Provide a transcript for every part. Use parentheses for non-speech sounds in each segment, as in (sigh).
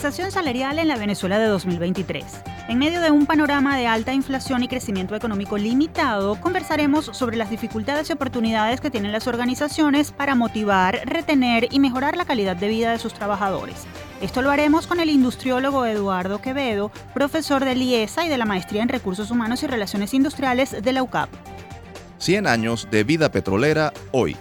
salarial en la Venezuela de 2023. En medio de un panorama de alta inflación y crecimiento económico limitado, conversaremos sobre las dificultades y oportunidades que tienen las organizaciones para motivar, retener y mejorar la calidad de vida de sus trabajadores. Esto lo haremos con el industriólogo Eduardo Quevedo, profesor de IESA y de la Maestría en Recursos Humanos y Relaciones Industriales de la UCAP. 100 años de vida petrolera hoy.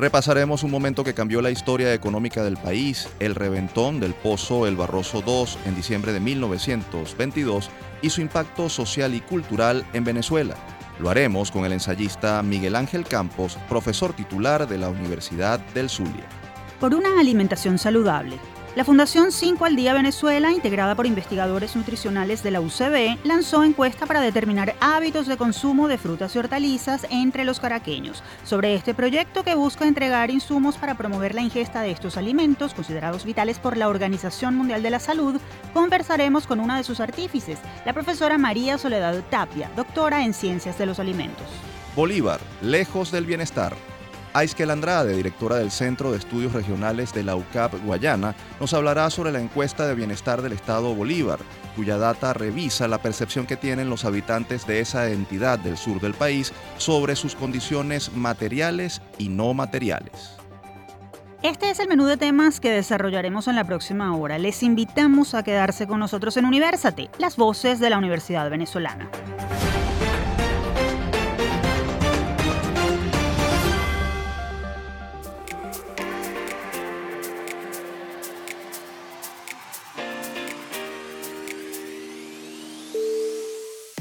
Repasaremos un momento que cambió la historia económica del país, el reventón del pozo El Barroso II en diciembre de 1922 y su impacto social y cultural en Venezuela. Lo haremos con el ensayista Miguel Ángel Campos, profesor titular de la Universidad del Zulia. Por una alimentación saludable, la Fundación 5 al Día Venezuela, integrada por investigadores nutricionales de la UCB, lanzó encuesta para determinar hábitos de consumo de frutas y hortalizas entre los caraqueños. Sobre este proyecto que busca entregar insumos para promover la ingesta de estos alimentos, considerados vitales por la Organización Mundial de la Salud, conversaremos con una de sus artífices, la profesora María Soledad Tapia, doctora en Ciencias de los Alimentos. Bolívar, lejos del bienestar. Aiskel Andrade, directora del Centro de Estudios Regionales de la UCAP Guayana, nos hablará sobre la encuesta de bienestar del Estado Bolívar, cuya data revisa la percepción que tienen los habitantes de esa entidad del sur del país sobre sus condiciones materiales y no materiales. Este es el menú de temas que desarrollaremos en la próxima hora. Les invitamos a quedarse con nosotros en Universate, las voces de la Universidad Venezolana.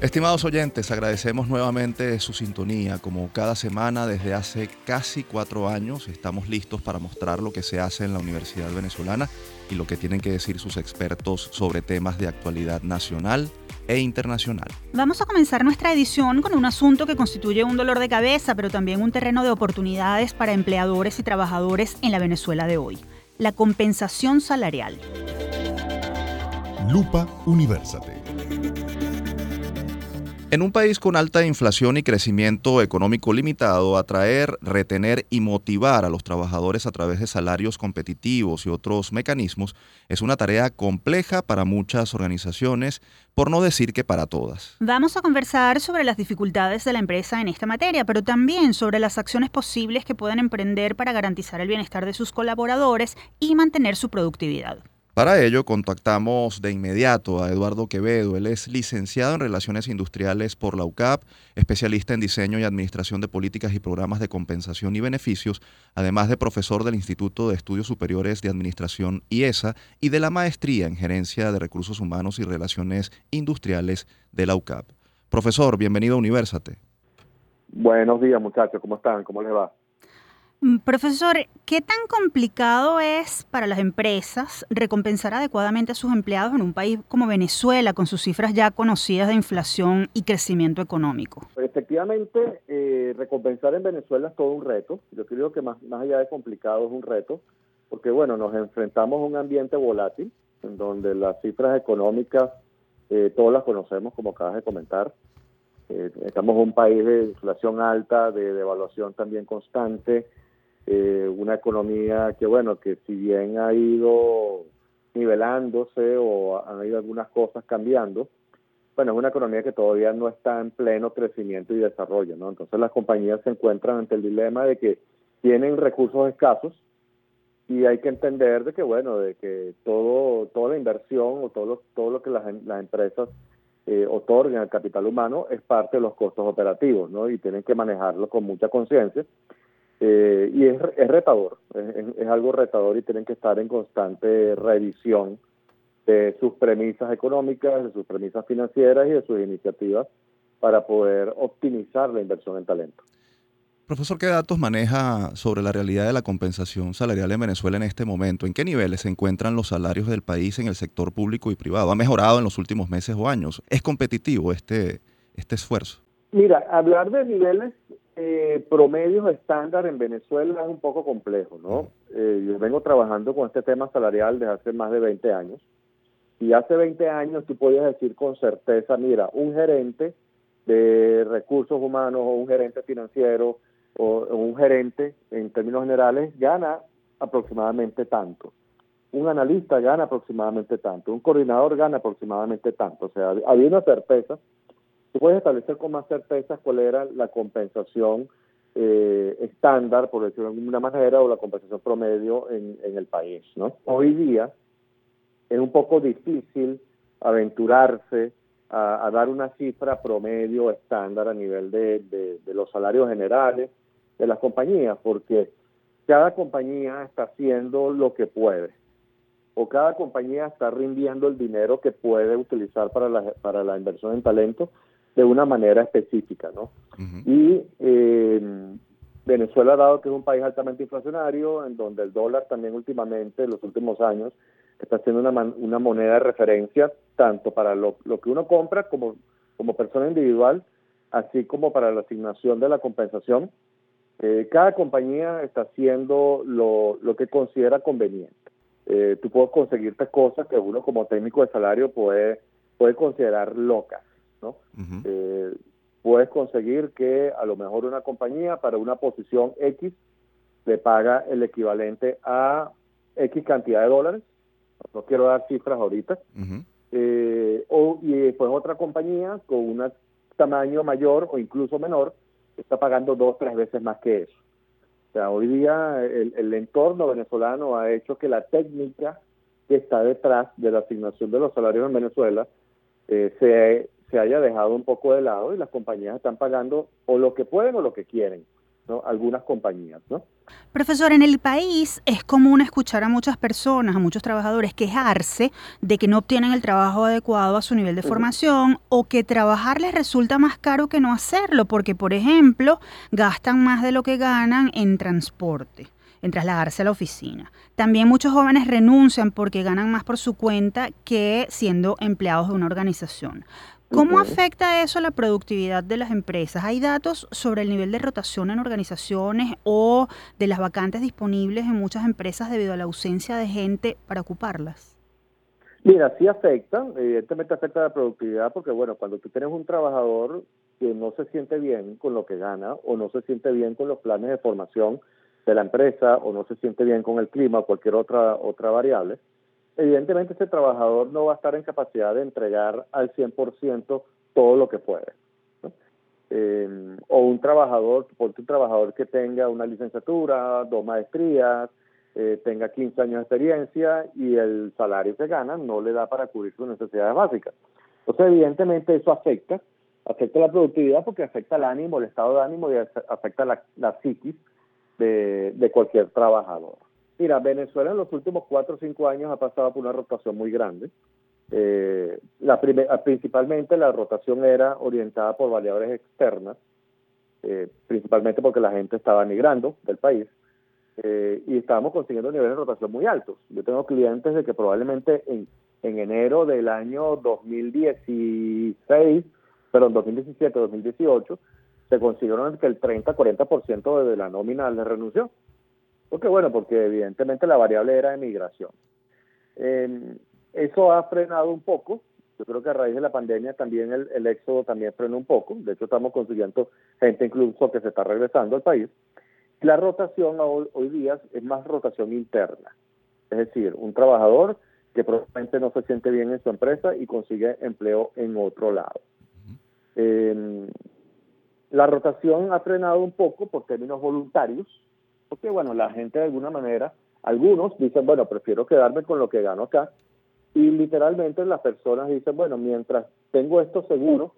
Estimados oyentes, agradecemos nuevamente su sintonía. Como cada semana desde hace casi cuatro años estamos listos para mostrar lo que se hace en la Universidad Venezolana y lo que tienen que decir sus expertos sobre temas de actualidad nacional e internacional. Vamos a comenzar nuestra edición con un asunto que constituye un dolor de cabeza, pero también un terreno de oportunidades para empleadores y trabajadores en la Venezuela de hoy, la compensación salarial. Lupa Universate. En un país con alta inflación y crecimiento económico limitado, atraer, retener y motivar a los trabajadores a través de salarios competitivos y otros mecanismos es una tarea compleja para muchas organizaciones, por no decir que para todas. Vamos a conversar sobre las dificultades de la empresa en esta materia, pero también sobre las acciones posibles que pueden emprender para garantizar el bienestar de sus colaboradores y mantener su productividad. Para ello, contactamos de inmediato a Eduardo Quevedo. Él es licenciado en Relaciones Industriales por la UCAP, especialista en diseño y administración de políticas y programas de compensación y beneficios, además de profesor del Instituto de Estudios Superiores de Administración IESA y de la maestría en Gerencia de Recursos Humanos y Relaciones Industriales de la UCAP. Profesor, bienvenido a Universate. Buenos días, muchachos. ¿Cómo están? ¿Cómo les va? Mm, profesor, ¿qué tan complicado es para las empresas recompensar adecuadamente a sus empleados en un país como Venezuela, con sus cifras ya conocidas de inflación y crecimiento económico? Efectivamente, eh, recompensar en Venezuela es todo un reto. Yo creo que más, más allá de complicado es un reto, porque bueno, nos enfrentamos a un ambiente volátil, en donde las cifras económicas, eh, todas las conocemos, como acabas de comentar. Eh, estamos en un país de inflación alta, de devaluación también constante, eh, una economía que, bueno, que si bien ha ido nivelándose o han ido algunas cosas cambiando, bueno, es una economía que todavía no está en pleno crecimiento y desarrollo, ¿no? Entonces las compañías se encuentran ante el dilema de que tienen recursos escasos y hay que entender de que, bueno, de que todo toda la inversión o todo lo, todo lo que las, las empresas eh, otorgan al capital humano es parte de los costos operativos, ¿no? Y tienen que manejarlo con mucha conciencia eh, y es, es retador, es, algo retador y tienen que estar en constante revisión de sus premisas económicas, de sus premisas financieras y de sus iniciativas para poder optimizar la inversión en talento. Profesor, ¿qué datos maneja sobre la realidad de la compensación salarial en Venezuela en este momento? ¿En qué niveles se encuentran los salarios del país en el sector público y privado? ¿Ha mejorado en los últimos meses o años? ¿Es competitivo este, este esfuerzo? Mira, hablar de niveles eh, promedios estándar en Venezuela es un poco complejo, ¿no? Eh, yo vengo trabajando con este tema salarial desde hace más de 20 años. Y hace 20 años tú podías decir con certeza, mira, un gerente de recursos humanos o un gerente financiero o, un gerente, en términos generales, gana aproximadamente tanto. Un analista gana aproximadamente tanto. Un coordinador gana aproximadamente tanto. O sea, había una certeza. Tú puedes establecer con más certeza cuál era la compensación eh, estándar, por decirlo de alguna manera, o la compensación promedio en, en el país. ¿no? Hoy día es un poco difícil aventurarse a, dar una cifra promedio estándar a nivel de, los salarios generales de las compañías, porque cada compañía está haciendo lo que puede, o cada compañía está rindiendo el dinero que puede utilizar para la, para la inversión en talento de una manera específica, ¿no? Y eh, Venezuela, dado que es un país altamente inflacionario, en donde el dólar también últimamente, en los últimos años, está siendo una, una moneda de referencia tanto para lo, que uno compra como, como persona individual, así como para la asignación de la compensación. Eh, cada compañía está haciendo lo, lo que considera conveniente. Eh, tú puedes conseguirte cosas que uno como técnico de salario puede, puede considerar locas, ¿no? Eh, puedes conseguir que a lo mejor una compañía para una posición X le paga el equivalente a X cantidad de dólares no quiero dar cifras ahorita, eh, o, y después otra compañía con un tamaño mayor o incluso menor está pagando dos, tres veces más que eso. O sea, hoy día el, entorno venezolano ha hecho que la técnica que está detrás de la asignación de los salarios en Venezuela eh, se, se haya dejado un poco de lado y las compañías están pagando o lo que pueden o lo que quieren algunas compañías. ¿no? Profesor, en el país es común escuchar a muchas personas, a muchos trabajadores quejarse de que no obtienen el trabajo adecuado a su nivel de formación o que trabajar les resulta más caro que no hacerlo porque, por ejemplo, gastan más de lo que ganan en transporte en trasladarse a la oficina. También muchos jóvenes renuncian porque ganan más por su cuenta que siendo empleados de una organización. ¿Cómo afecta eso a la productividad de las empresas? ¿Hay datos sobre el nivel de rotación en organizaciones o de las vacantes disponibles en muchas empresas debido a la ausencia de gente para ocuparlas? Mira, sí afecta, evidentemente afecta a la productividad porque, bueno, cuando tú tienes un trabajador que no se siente bien con lo que gana o no se siente bien con los planes de formación de la empresa o no se siente bien con el clima o cualquier otra, otra variable, evidentemente ese trabajador no va a estar en capacidad de entregar al 100% todo lo que puede. Eh, o un trabajador, porque un trabajador que tenga una licenciatura, dos maestrías, eh, tenga 15 años de experiencia y el salario que gana no le da para cubrir sus necesidades básicas. Entonces, evidentemente eso afecta, afecta la productividad porque afecta el ánimo, el estado de ánimo y afecta la, la psiquis de, de cualquier trabajador. Mira, Venezuela en los últimos cuatro o cinco años ha pasado por una rotación muy grande. Eh, ah, principalmente la rotación era orientada por variables externas, eh, principalmente porque la gente estaba migrando del país eh, y estábamos consiguiendo niveles de rotación muy altos. Yo tengo clientes de que probablemente en, en enero del año 2016, perdón, 2017, 2018, se consiguieron que el 30-40% de la nómina le renunció. Porque bueno, porque evidentemente la variable era de migración. eso ha frenado un poco. Yo creo que a raíz de la pandemia también el, éxodo también frenó un poco. De hecho, estamos consiguiendo gente incluso que se está regresando al país. La rotación hoy, hoy día es más rotación interna. Es decir, un trabajador que probablemente no se siente bien en su empresa y consigue empleo en otro lado. la rotación ha frenado un poco por términos voluntarios, porque bueno, la gente de alguna manera, algunos dicen, bueno, prefiero quedarme con lo que gano acá, y literalmente las personas dicen, bueno, mientras tengo esto seguro,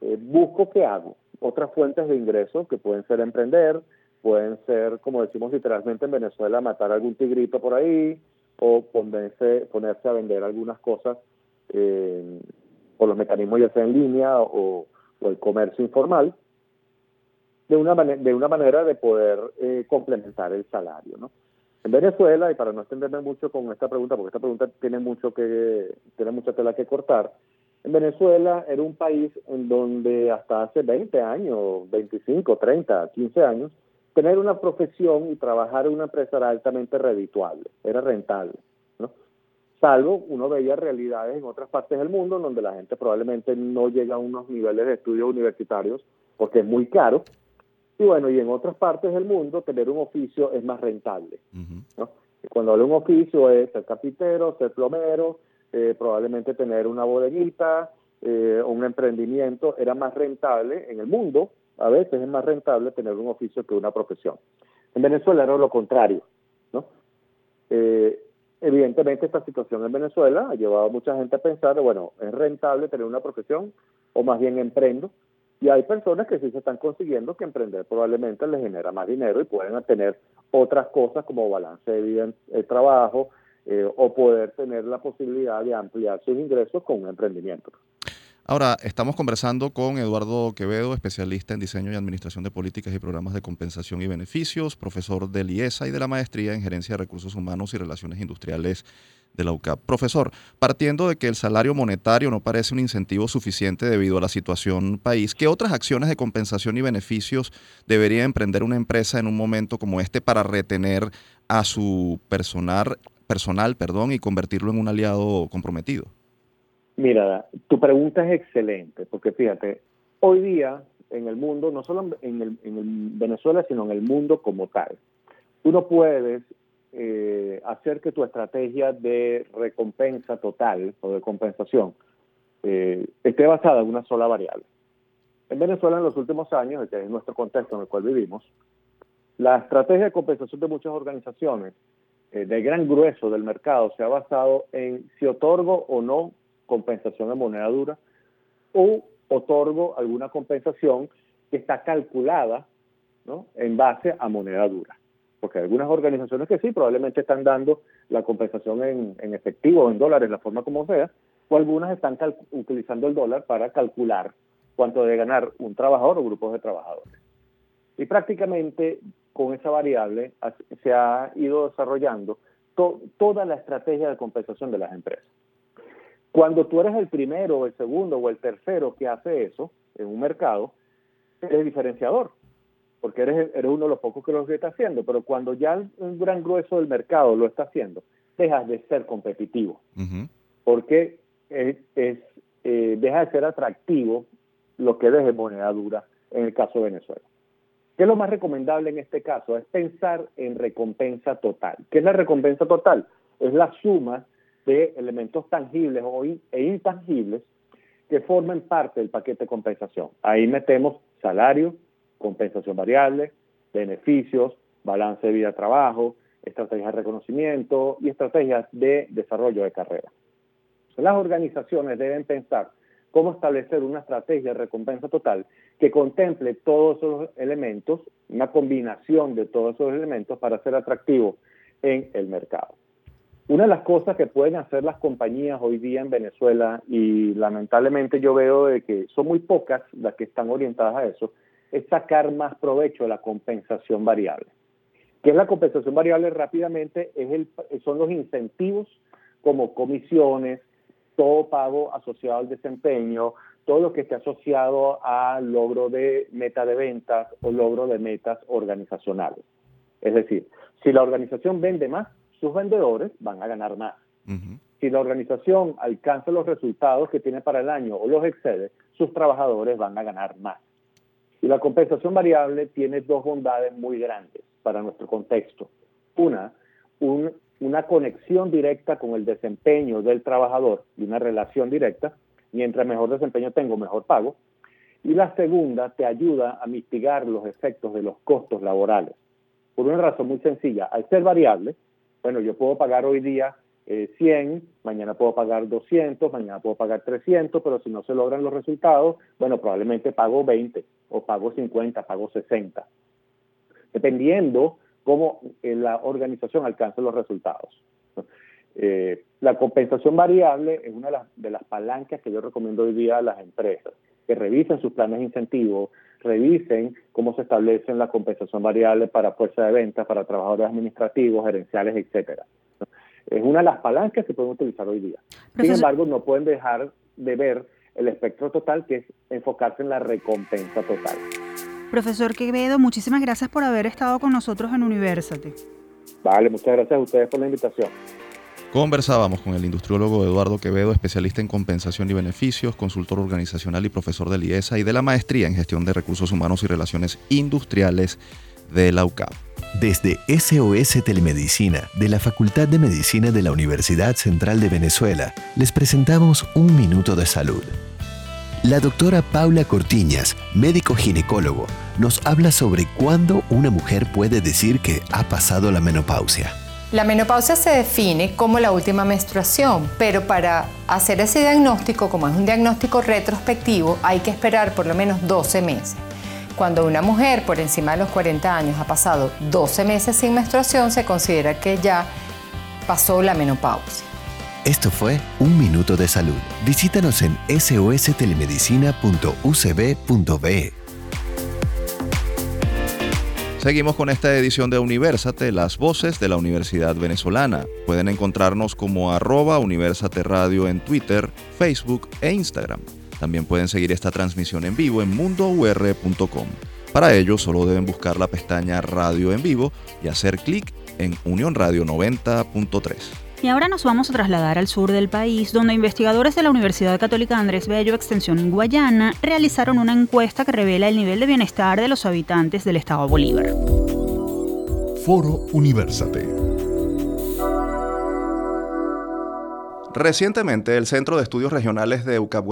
eh, busco qué hago. Otras fuentes de ingreso que pueden ser emprender, pueden ser, como decimos literalmente en Venezuela, matar algún tigrito por ahí, o ponerse, ponerse a vender algunas cosas eh, por los mecanismos ya sea en línea o el comercio informal. De una, de una manera de poder eh, complementar el salario. ¿no? En Venezuela, y para no extenderme mucho con esta pregunta, porque esta pregunta tiene mucho que tiene mucha tela que cortar, en Venezuela era un país en donde hasta hace 20 años, 25, 30, 15 años, tener una profesión y trabajar en una empresa era altamente redituable, era rentable. ¿no? Salvo uno veía realidades en otras partes del mundo donde la gente probablemente no llega a unos niveles de estudios universitarios porque es muy caro. Y bueno, y en otras partes del mundo tener un oficio es más rentable. ¿no? cuando hablo de un oficio es ser carpintero, ser plomero, eh, probablemente tener una bodeguita eh, un emprendimiento era más rentable en el mundo. A veces es más rentable tener un oficio que una profesión. En Venezuela era lo contrario, ¿no? Eh, evidentemente esta situación en Venezuela ha llevado a mucha gente a pensar, bueno, es rentable tener una profesión o más bien emprendo. Y hay personas que sí se están consiguiendo que emprender probablemente les genera más dinero y pueden tener otras cosas como balance de vida en trabajo, eh, o poder tener la posibilidad de ampliar sus ingresos con un emprendimiento. Ahora, estamos conversando con Eduardo Quevedo, especialista en diseño y administración de políticas y programas de compensación y beneficios, profesor del IESA y de la maestría en gerencia de recursos humanos y relaciones industriales de la UCAP. Profesor, partiendo de que el salario monetario no parece un incentivo suficiente debido a la situación país, ¿qué otras acciones de compensación y beneficios debería emprender una empresa en un momento como este para retener a su personal personal, perdón, y convertirlo en un aliado comprometido? Mira, tu pregunta es excelente, porque fíjate, hoy día en el mundo, no solo en, el, en Venezuela, sino en el mundo como tal, tú no puedes eh, hacer que tu estrategia de recompensa total o de compensación eh, esté basada en una sola variable. En Venezuela, en los últimos años, que es nuestro contexto en el cual vivimos, la estrategia de compensación de muchas organizaciones eh, del gran grueso del mercado se ha basado en si otorgo o no compensación en moneda dura o otorgo alguna compensación que está calculada ¿no? en base a moneda dura. Porque hay algunas organizaciones que sí, probablemente están dando la compensación en, en efectivo en dólares, la forma como sea, o algunas están utilizando el dólar para calcular cuánto debe ganar un trabajador o grupos de trabajadores. Y prácticamente con esa variable se ha ido desarrollando toda la estrategia de compensación de las empresas. Cuando tú eres el primero, el segundo o el tercero que hace eso en un mercado, eres diferenciador, porque eres, eres uno de los pocos que lo está haciendo, pero cuando ya un gran grueso del mercado lo está haciendo, dejas de ser competitivo, porque es, eh, deja de ser atractivo lo que deje moneda dura en el caso de Venezuela. ¿Qué es lo más recomendable en este caso? Es pensar en recompensa total. ¿Qué es la recompensa total? Es la suma de elementos tangibles e intangibles que forman parte del paquete de compensación. Ahí metemos salario, compensación variable, beneficios, balance de vida-trabajo, estrategias de reconocimiento y estrategias de desarrollo de carrera. Las organizaciones deben pensar cómo establecer una estrategia de recompensa total que contemple todos esos elementos, una combinación de todos esos elementos para ser atractivo en el mercado. Una de las cosas que pueden hacer las compañías hoy día en Venezuela, y lamentablemente yo veo de que son muy pocas las que están orientadas a eso, es sacar más provecho de la compensación variable. ¿Qué es la compensación variable? Rápidamente es el, son los incentivos como comisiones, todo pago asociado al desempeño, todo lo que esté asociado al logro de meta de ventas o logro de metas organizacionales. Es decir, si la organización vende más, sus vendedores van a ganar más. Si la organización alcanza los resultados que tiene para el año o los excede, sus trabajadores van a ganar más. Y la compensación variable tiene dos bondades muy grandes para nuestro contexto. Una, un una conexión directa con el desempeño del trabajador y una relación directa. Mientras mejor desempeño tengo, mejor pago. Y la segunda te ayuda a mitigar los efectos de los costos laborales. Por una razón muy sencilla, al ser variable, bueno, yo puedo pagar hoy día 100, eh, mañana puedo pagar 200, mañana puedo pagar 300, pero si no se logran los resultados, bueno, probablemente pago 20 o pago 50, pago 60. Dependiendo cómo eh, la organización alcanza los resultados. Eh, la compensación variable es una de las, palancas que yo recomiendo hoy día a las empresas, que revisen sus planes de incentivo, revisen cómo se establecen la compensación variable para fuerza de ventas, para trabajadores administrativos, gerenciales, etcétera. Es una de las palancas que pueden utilizar hoy día. Sin embargo, no pueden dejar de ver el espectro total, que es enfocarse en la recompensa total. Profesor Quevedo, muchísimas gracias por haber estado con nosotros en Universate. Vale, muchas gracias a ustedes por la invitación. Conversábamos con el industriólogo Eduardo Quevedo, especialista en compensación y beneficios, consultor organizacional y profesor de IESA y de la maestría en gestión de recursos humanos y relaciones industriales de la UCAP. Desde SOS Telemedicina de la Facultad de Medicina de la Universidad Central de Venezuela, les presentamos Un Minuto de Salud. La doctora Paula Cortiñas, médico ginecólogo, nos habla sobre cuándo una mujer puede decir que ha pasado la menopausia. La menopausia se define como la última menstruación, pero para hacer ese diagnóstico, como es un diagnóstico retrospectivo, hay que esperar por lo menos 12 meses. Cuando una mujer por encima de los 40 años ha pasado 12 meses sin menstruación, se considera que ya pasó la menopausia. Esto fue Un Minuto de Salud. Visítanos en sostelemedicina.ucb.be. Seguimos con esta edición de Universate, las voces de la Universidad Venezolana. Pueden encontrarnos como arroba Universate Radio en Twitter, Facebook e Instagram. También pueden seguir esta transmisión en vivo en mundour.com. Para ello solo deben buscar la pestaña Radio en vivo y hacer clic en Unión Radio 90.3. Y ahora nos vamos a trasladar al sur del país, donde investigadores de la Universidad Católica Andrés Bello Extensión en Guayana realizaron una encuesta que revela el nivel de bienestar de los habitantes del estado Bolívar. Foro Universate. Recientemente, el Centro de Estudios Regionales de UCAP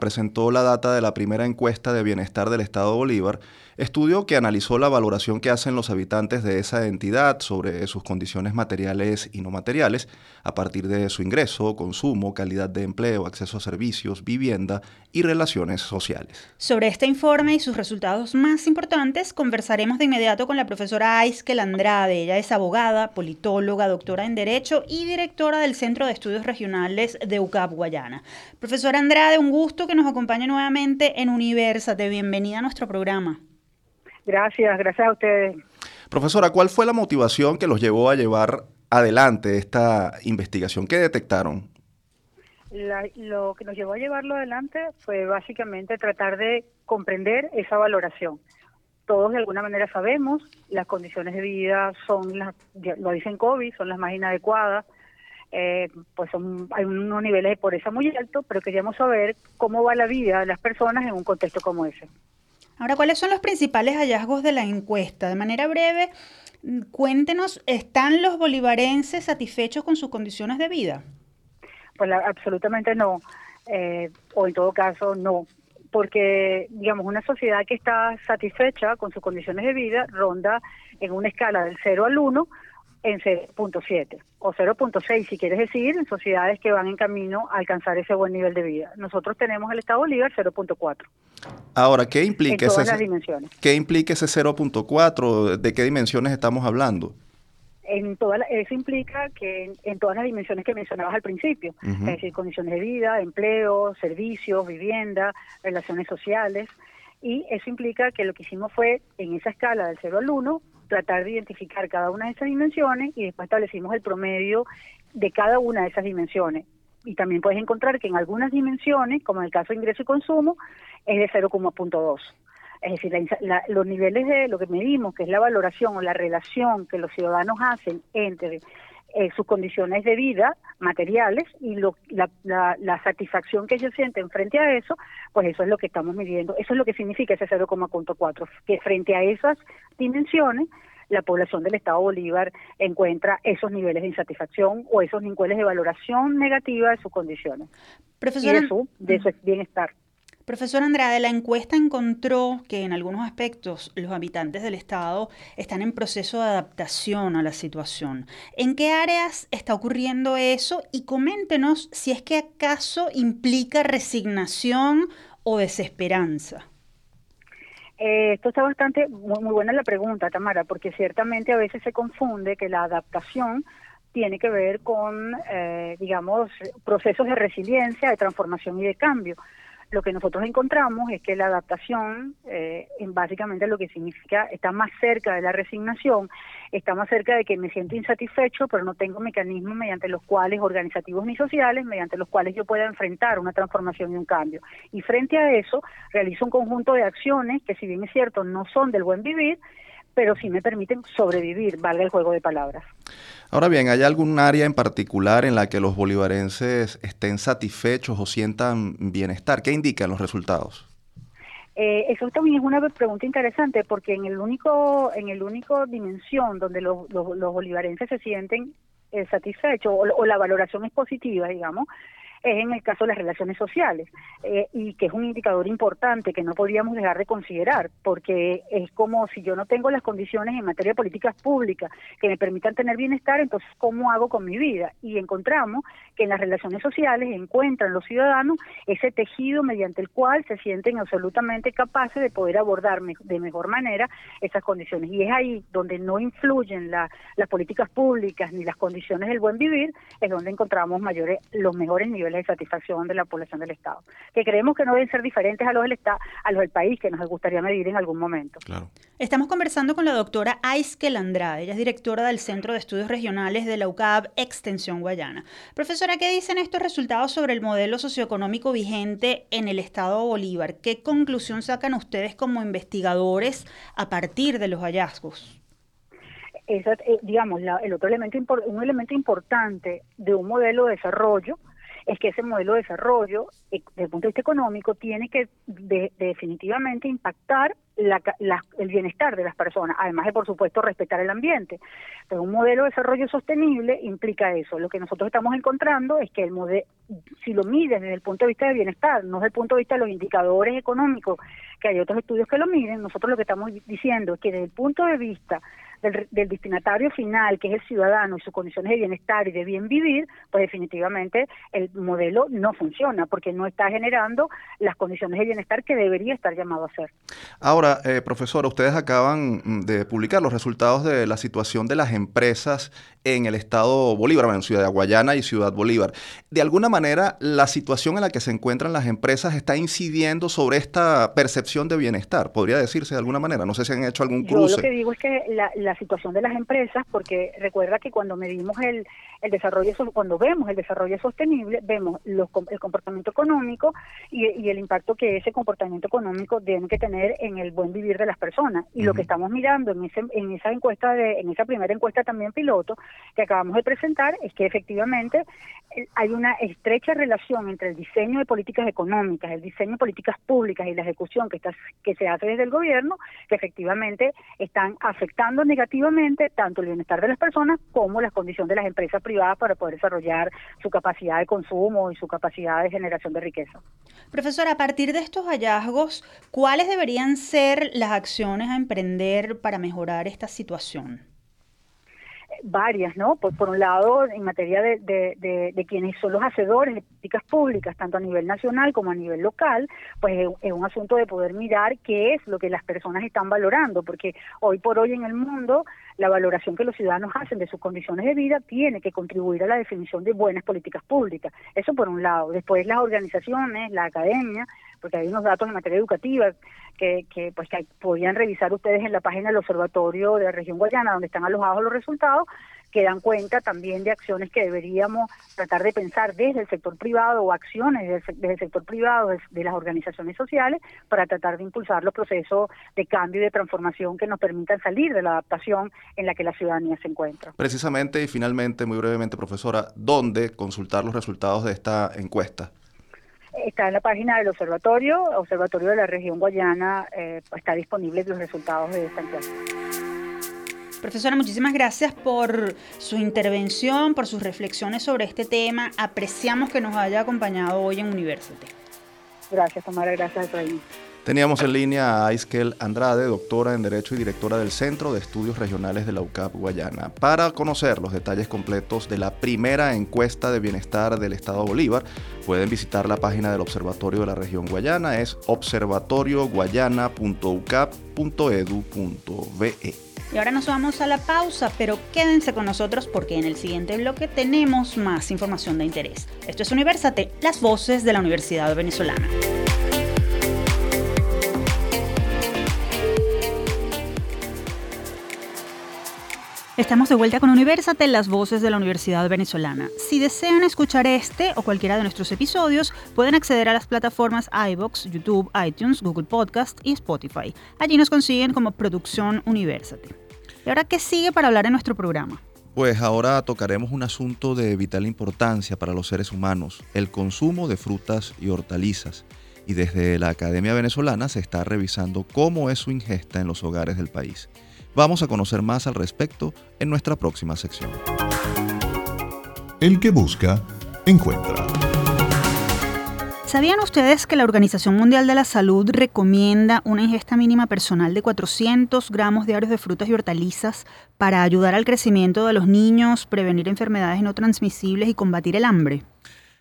presentó la data de la primera encuesta de bienestar del Estado Bolívar estudio que analizó la valoración que hacen los habitantes de esa entidad sobre sus condiciones materiales y no materiales a partir de su ingreso, consumo, calidad de empleo, acceso a servicios, vivienda y relaciones sociales. Sobre este informe y sus resultados más importantes conversaremos de inmediato con la profesora Aiskel Andrade. Ella es abogada, politóloga, doctora en Derecho y directora del Centro de Estudios Regionales de UCAP Guayana. Profesora Andrade, un gusto que nos acompañe nuevamente en Universate. Bienvenida a nuestro programa. Gracias, gracias a ustedes. Profesora, ¿cuál fue la motivación que los llevó a llevar adelante esta investigación? ¿Qué detectaron? lo que nos llevó a llevarlo adelante fue básicamente tratar de comprender esa valoración. Todos de alguna manera sabemos, las condiciones de vida son, las, lo dicen COVID, son las más inadecuadas, eh, pues son, hay unos niveles de pobreza muy altos, pero queríamos saber cómo va la vida de las personas en un contexto como ese. Ahora, ¿cuáles son los principales hallazgos de la encuesta? De manera breve, cuéntenos, ¿están los bolivarenses satisfechos con sus condiciones de vida? Pues absolutamente no, eh, o en todo caso no, porque digamos una sociedad que está satisfecha con sus condiciones de vida ronda en una escala del 0 al 1 en 0.7 o 0.6 si quieres decir en sociedades que van en camino a alcanzar ese buen nivel de vida. Nosotros tenemos el Estado Bolívar 0.4. Ahora, ¿qué implica en todas las dimensiones. ¿Qué implica ese 0.4? ¿De qué dimensiones estamos hablando? En toda eso implica que en, todas las dimensiones que mencionabas al principio, es decir, condiciones de vida, empleo, servicios, vivienda, relaciones sociales, y eso implica que lo que hicimos fue, en esa escala del 0 al 1, tratar de identificar cada una de esas dimensiones y después establecimos el promedio de cada una de esas dimensiones. Y también puedes encontrar que en algunas dimensiones, como en el caso de ingreso y consumo, es de 0,2. Es decir, los niveles de lo que medimos, que es la valoración o la relación que los ciudadanos hacen entre eh, sus condiciones de vida materiales y lo, la, la, satisfacción que ellos sienten frente a eso, pues eso es lo que estamos midiendo. Eso es lo que significa ese 0,4, que frente a esas dimensiones la población del Estado Bolívar encuentra esos niveles de insatisfacción o esos niveles de valoración negativa de sus condiciones y de su, de su bienestar. Profesor Andrade, la encuesta encontró que en algunos aspectos los habitantes del Estado están en proceso de adaptación a la situación. ¿En qué áreas está ocurriendo eso? Y coméntenos si es que acaso implica resignación o desesperanza. Eh, esto está bastante, muy, buena la pregunta, Tamara, porque ciertamente a veces se confunde que la adaptación tiene que ver con, eh, digamos, procesos de resiliencia, de transformación y de cambio lo que nosotros encontramos es que la adaptación, eh, en básicamente lo que significa, está más cerca de la resignación, está más cerca de que me siento insatisfecho, pero no tengo mecanismos mediante los cuales, organizativos ni sociales, mediante los cuales yo pueda enfrentar una transformación y un cambio. Y frente a eso, realizo un conjunto de acciones que, si bien es cierto, no son del buen vivir, pero sí me permiten sobrevivir, valga el juego de palabras. Ahora bien, ¿hay algún área en particular en la que los bolivarenses estén satisfechos o sientan bienestar? ¿Qué indican los resultados? Eh, eso también es una pregunta interesante porque en el único, en el único dimensión donde los, los, bolivarenses se sienten eh, satisfechos o, o, la valoración es positiva, digamos, es en el caso de las relaciones sociales eh, y que es un indicador importante que no podríamos dejar de considerar porque es como si yo no tengo las condiciones en materia de políticas públicas que me permitan tener bienestar, entonces ¿cómo hago con mi vida? Y encontramos que en las relaciones sociales encuentran los ciudadanos ese tejido mediante el cual se sienten absolutamente capaces de poder abordar de mejor manera esas condiciones. Y es ahí donde no influyen las políticas públicas ni las condiciones del buen vivir, es donde encontramos mayores los mejores niveles de satisfacción de la población del Estado, que creemos que no deben ser diferentes a los del Estado, a los del país que nos gustaría medir en algún momento. Estamos conversando con la doctora Aiskel Andrade, ella es directora del Centro de Estudios Regionales de la UCAB Extensión Guayana. Profesora, ¿qué dicen estos resultados sobre el modelo socioeconómico vigente en el Estado Bolívar? ¿Qué conclusión sacan ustedes como investigadores a partir de los hallazgos? Esa, eh, digamos, el otro elemento, un elemento importante de un modelo de desarrollo es que ese modelo de desarrollo, eh, desde el punto de vista económico, tiene que definitivamente impactar el bienestar de las personas, además de, por supuesto, respetar el ambiente. Pero un modelo de desarrollo sostenible implica eso. Lo que nosotros estamos encontrando es que el modelo, si lo miden desde el punto de vista de bienestar, no desde el punto de vista de los indicadores económicos, que hay otros estudios que lo miden, nosotros lo que estamos diciendo es que desde el punto de vista del, destinatario final, que es el ciudadano y sus condiciones de bienestar y de bien vivir, pues definitivamente el modelo no funciona porque no está generando las condiciones de bienestar que debería estar llamado a ser. Ahora, eh, profesora, ustedes acaban mm, de publicar los resultados de la situación de las empresas en el estado Bolívar, en Ciudad Guayana y Ciudad Bolívar. De alguna manera, la situación en la que se encuentran las empresas está incidiendo sobre esta percepción de bienestar, podría decirse de alguna manera. No sé si han hecho algún cruce. Yo lo que digo es que la, la situación de las empresas, porque recuerda que cuando medimos el, el desarrollo, cuando vemos el desarrollo sostenible, vemos los, el comportamiento económico y, y, el impacto que ese comportamiento económico tiene que tener en el buen vivir de las personas. Y lo que estamos mirando en, ese, en esa encuesta, de, en esa primera encuesta también piloto, que acabamos de presentar es que efectivamente hay una estrecha relación entre el diseño de políticas económicas, el diseño de políticas públicas y la ejecución que, está, que se hace desde el gobierno, que efectivamente están afectando negativamente tanto el bienestar de las personas como las condiciones de las empresas privadas para poder desarrollar su capacidad de consumo y su capacidad de generación de riqueza. Profesora, a partir de estos hallazgos, ¿cuáles deberían ser las acciones a emprender para mejorar esta situación? Varias, ¿no? Por, por un lado, en materia de, de, de, quienes son los hacedores de políticas públicas, tanto a nivel nacional como a nivel local, pues es, un asunto de poder mirar qué es lo que las personas están valorando, porque hoy por hoy en el mundo la valoración que los ciudadanos hacen de sus condiciones de vida tiene que contribuir a la definición de buenas políticas públicas. Eso por un lado. Después las organizaciones, la academia, porque hay unos datos en materia educativa que, que pues que podían revisar ustedes en la página del Observatorio de la Región Guayana, donde están alojados los resultados, que dan cuenta también de acciones que deberíamos tratar de pensar desde el sector privado o acciones desde el, sector privado, de, las organizaciones sociales, para tratar de impulsar los procesos de cambio y de transformación que nos permitan salir de la adaptación en la que la ciudadanía se encuentra. Precisamente y finalmente, muy brevemente, profesora, ¿dónde consultar los resultados de esta encuesta? Está en la página del observatorio, observatorio de la región guayana, eh, está disponible los resultados de esta encuesta. Profesora, muchísimas gracias por su intervención, por sus reflexiones sobre este tema. Apreciamos que nos haya acompañado hoy en University. Gracias, Tamara, gracias a todos. Teníamos en línea a Aiskel Andrade, doctora en Derecho y directora del Centro de Estudios Regionales de la UCAP Guayana. Para conocer los detalles completos de la primera encuesta de bienestar del Estado Bolívar, pueden visitar la página del Observatorio de la Región Guayana, es observatorioguayana.ucap.edu.be. Y ahora nos vamos a la pausa, pero quédense con nosotros porque en el siguiente bloque tenemos más información de interés. Esto es Universate, las voces de la Universidad Venezolana. Estamos de vuelta con Universate, las voces de la Universidad Venezolana. Si desean escuchar este o cualquiera de nuestros episodios, pueden acceder a las plataformas iBox, YouTube, iTunes, Google Podcast y Spotify. Allí nos consiguen como Producción Universate. ¿Y ahora qué sigue para hablar en nuestro programa? Pues ahora tocaremos un asunto de vital importancia para los seres humanos, el consumo de frutas y hortalizas. Y desde la Academia Venezolana se está revisando cómo es su ingesta en los hogares del país. Vamos a conocer más al respecto en nuestra próxima sección. El que busca, encuentra. ¿Sabían ustedes que la Organización Mundial de la Salud recomienda una ingesta mínima personal de 400 gramos diarios de frutas y hortalizas para ayudar al crecimiento de los niños, prevenir enfermedades no transmisibles y combatir el hambre?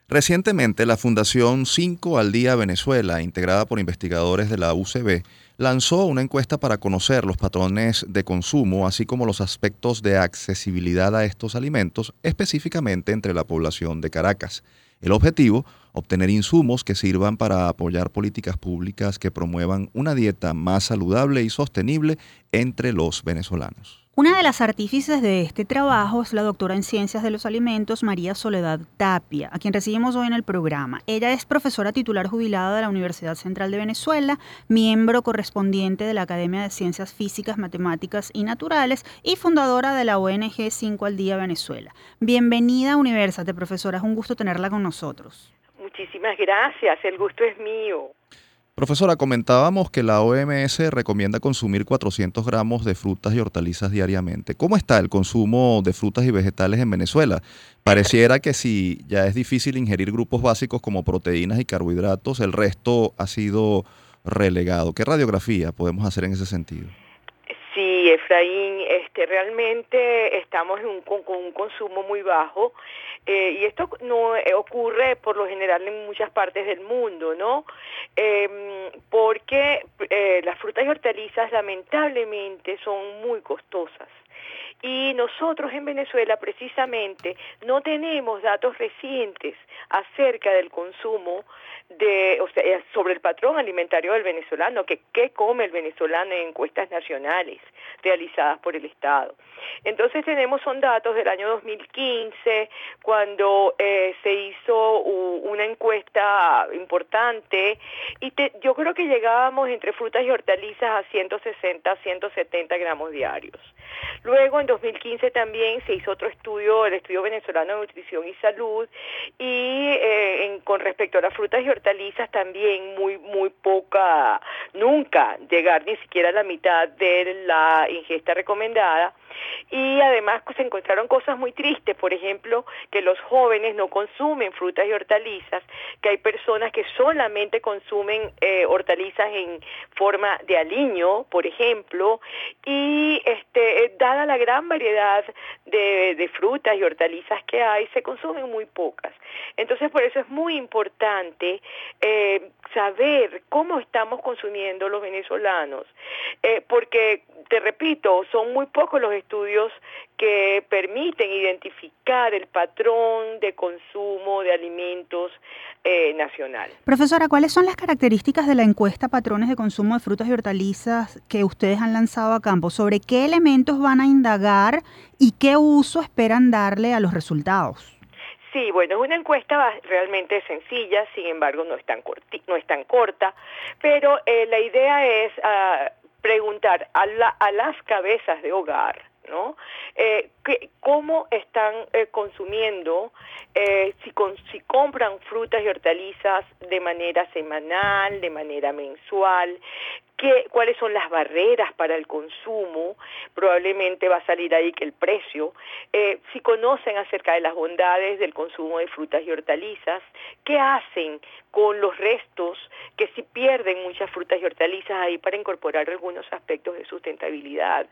Recientemente, la Fundación 5 al Día Venezuela, integrada por investigadores de la UCB, lanzó una encuesta para conocer los patrones de consumo, así como los aspectos de accesibilidad a estos alimentos, específicamente entre la población de Caracas. El objetivo, obtener insumos que sirvan para apoyar políticas públicas que promuevan una dieta más saludable y sostenible entre los venezolanos. Una de las artífices de este trabajo es la doctora en Ciencias de los Alimentos, María Soledad Tapia, a quien recibimos hoy en el programa. Ella es profesora titular jubilada de la Universidad Central de Venezuela, miembro correspondiente de la Academia de Ciencias Físicas, Matemáticas y Naturales y fundadora de la ONG 5 al Día Venezuela. Bienvenida a Universate, profesora. Es un gusto tenerla con nosotros. Muchísimas gracias. El gusto es mío. Profesora, comentábamos que la OMS recomienda consumir 400 gramos de frutas y hortalizas diariamente. ¿Cómo está el consumo de frutas y vegetales en Venezuela? Pareciera que si ya es difícil ingerir grupos básicos como proteínas y carbohidratos, el resto ha sido relegado. ¿Qué radiografía podemos hacer en ese sentido? Sí, Efraín, este, realmente estamos con un consumo muy bajo. Eh, y esto no eh, ocurre por lo general en muchas partes del mundo, ¿no? Em, porque eh, las frutas y hortalizas lamentablemente son muy costosas. Y nosotros en Venezuela precisamente no tenemos datos recientes acerca del consumo de, o sea, eh, sobre el patrón alimentario del venezolano, que qué come el venezolano en encuestas nacionales realizadas por el Estado. Entonces tenemos son datos del año 2015, cuando eh, se hizo una encuesta importante y yo creo que llegábamos entre frutas y hortalizas a 160, 170 gramos diarios. Luego, en 2015 también se hizo otro estudio, el estudio venezolano de nutrición y salud, y eh, con respecto a las frutas y hortalizas también muy, muy poca, nunca llegar ni siquiera a la mitad de la ingesta recomendada. Y además se encontraron cosas muy tristes, por ejemplo, que los jóvenes no consumen frutas y hortalizas, que hay personas que solamente consumen eh, hortalizas en forma de aliño, por ejemplo, y este, dada la gran variedad de, de frutas y hortalizas que hay, se consumen muy pocas. Entonces, por eso es muy importante eh, saber cómo estamos consumiendo los venezolanos, eh, porque, te repito, son muy pocos los estudios que permiten identificar el patrón de consumo de alimentos eh, nacional. Profesora, ¿cuáles son las características de la encuesta Patrones de Consumo de Frutas y Hortalizas que ustedes han lanzado a campo? ¿Sobre qué elementos van a indagar y qué uso esperan darle a los resultados? Sí, bueno, es una encuesta realmente sencilla, sin embargo no es tan, no es tan corta, pero eh, la idea es ah, preguntar a, las cabezas de hogar, ¿no? Eh, ¿Cómo están eh, consumiendo? Si compran frutas y hortalizas de manera semanal, de manera mensual, qué, cuáles son las barreras para el consumo, probablemente va a salir ahí que el precio, eh, si conocen acerca de las bondades del consumo de frutas y hortalizas, qué hacen con los restos, que si pierden muchas frutas y hortalizas ahí para incorporar algunos aspectos de sustentabilidad.